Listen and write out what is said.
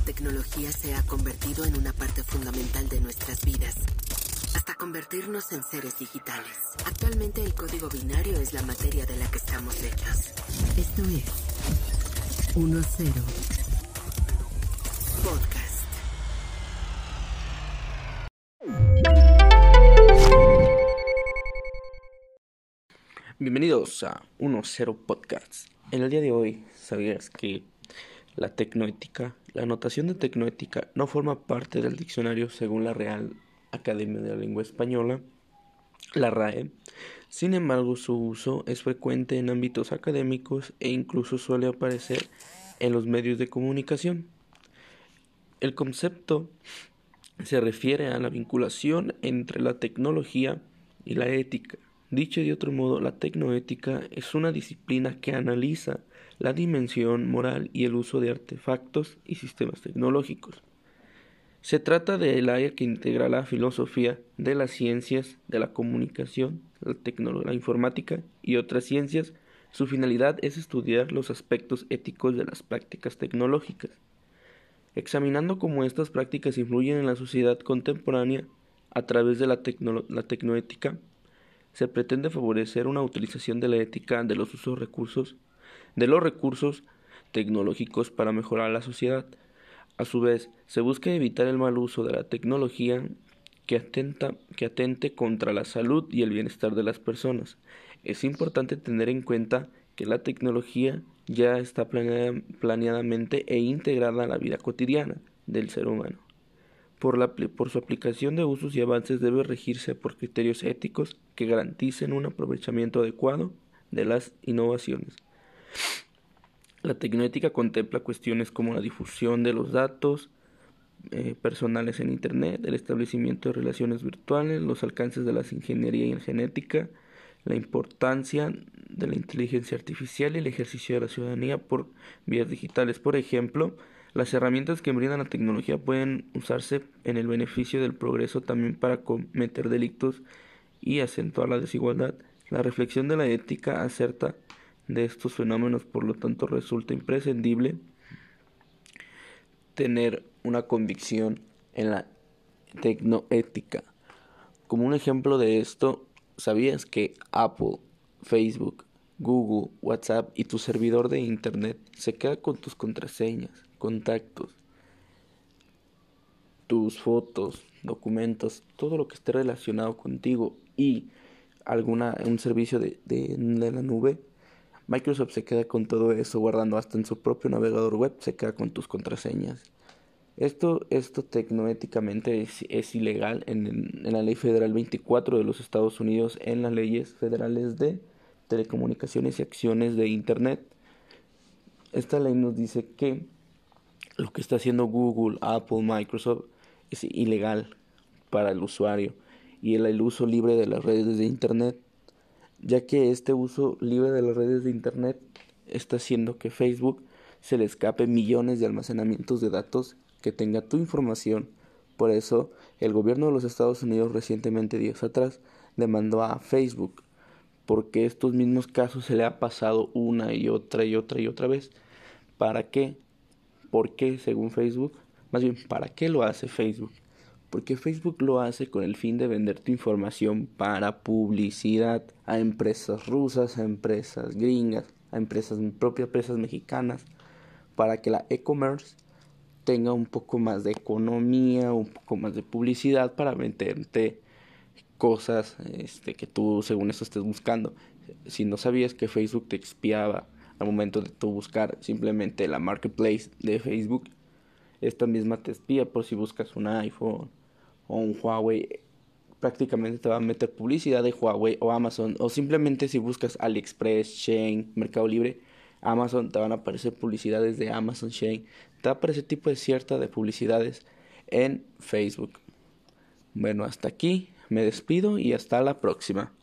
la tecnología se ha convertido en una parte fundamental de nuestras vidas, hasta convertirnos en seres digitales. Actualmente el código binario es la materia de la que estamos hechos. Esto es 1-0 Podcast. Bienvenidos a 1.0 Podcasts. En el día de hoy, ¿sabías que la tecnoética, la notación de tecnoética no forma parte del diccionario según la Real Academia de la Lengua Española, la RAE? Sin embargo, su uso es frecuente en ámbitos académicos e incluso suele aparecer en los medios de comunicación. El concepto se refiere a la vinculación entre la tecnología y la ética Dicho de otro modo, la tecnoética es una disciplina que analiza la dimensión moral y el uso de artefactos y sistemas tecnológicos. Se trata del área que integra la filosofía de las ciencias de la comunicación, la, la informática y otras ciencias. Su finalidad es estudiar los aspectos éticos de las prácticas tecnológicas, examinando cómo estas prácticas influyen en la sociedad contemporánea a través de la, la tecnoética se pretende favorecer una utilización de la ética de los usos recursos de los recursos tecnológicos para mejorar la sociedad. A su vez, se busca evitar el mal uso de la tecnología que, atenta, que atente contra la salud y el bienestar de las personas. Es importante tener en cuenta que la tecnología ya está planeadamente e integrada a la vida cotidiana del ser humano por, la, por su aplicación de usos y avances debe regirse por criterios éticos que garanticen un aprovechamiento adecuado de las innovaciones. La tecnoética contempla cuestiones como la difusión de los datos eh, personales en Internet, el establecimiento de relaciones virtuales, los alcances de la ingeniería y la genética, la importancia de la inteligencia artificial y el ejercicio de la ciudadanía por vías digitales. Por ejemplo, las herramientas que brinda la tecnología pueden usarse en el beneficio del progreso también para cometer delitos y acentuar la desigualdad. La reflexión de la ética acerca de estos fenómenos, por lo tanto, resulta imprescindible tener una convicción en la tecnoética. Como un ejemplo de esto, ¿sabías que Apple, Facebook, Google, WhatsApp y tu servidor de Internet se queda con tus contraseñas, contactos, tus fotos, documentos, todo lo que esté relacionado contigo y alguna un servicio de, de, la nube, Microsoft se queda con todo eso guardando hasta en su propio navegador web, se queda con tus contraseñas. Esto, esto tecnoéticamente es, es ilegal en, en la ley federal 24 de los Estados Unidos, en las leyes federales de telecomunicaciones y acciones de Internet. Esta ley nos dice que lo que está haciendo Google, Apple, Microsoft es ilegal para el usuario y el, uso libre de las redes de Internet, ya que este uso libre de las redes de Internet está haciendo que Facebook se le escape millones de almacenamientos de datos que tenga tu información. Por eso, el gobierno de los Estados Unidos recientemente, días atrás, demandó a Facebook porque estos mismos casos se le ha pasado una y otra y otra y otra vez. ¿Para qué? ¿Por qué, según Facebook? Más bien, ¿para qué lo hace Facebook? Porque Facebook lo hace con el fin de vender tu información para publicidad a empresas rusas, a empresas gringas, a empresas propias empresas mexicanas, para que la e-commerce tenga un poco más de economía, un poco más de publicidad para venderte cosas este, que tú según eso estés buscando. Si no sabías que Facebook te expiaba al momento de tú buscar simplemente la marketplace de Facebook, esta misma te espía por si buscas un iPhone o un Huawei. Prácticamente te va a meter publicidad de Huawei o Amazon. O simplemente si buscas AliExpress, Shane, Mercado Libre, Amazon, te van a aparecer publicidades de Amazon, Shane. Te va a aparecer tipo de cierta de publicidades en Facebook. Bueno, hasta aquí me despido y hasta la próxima.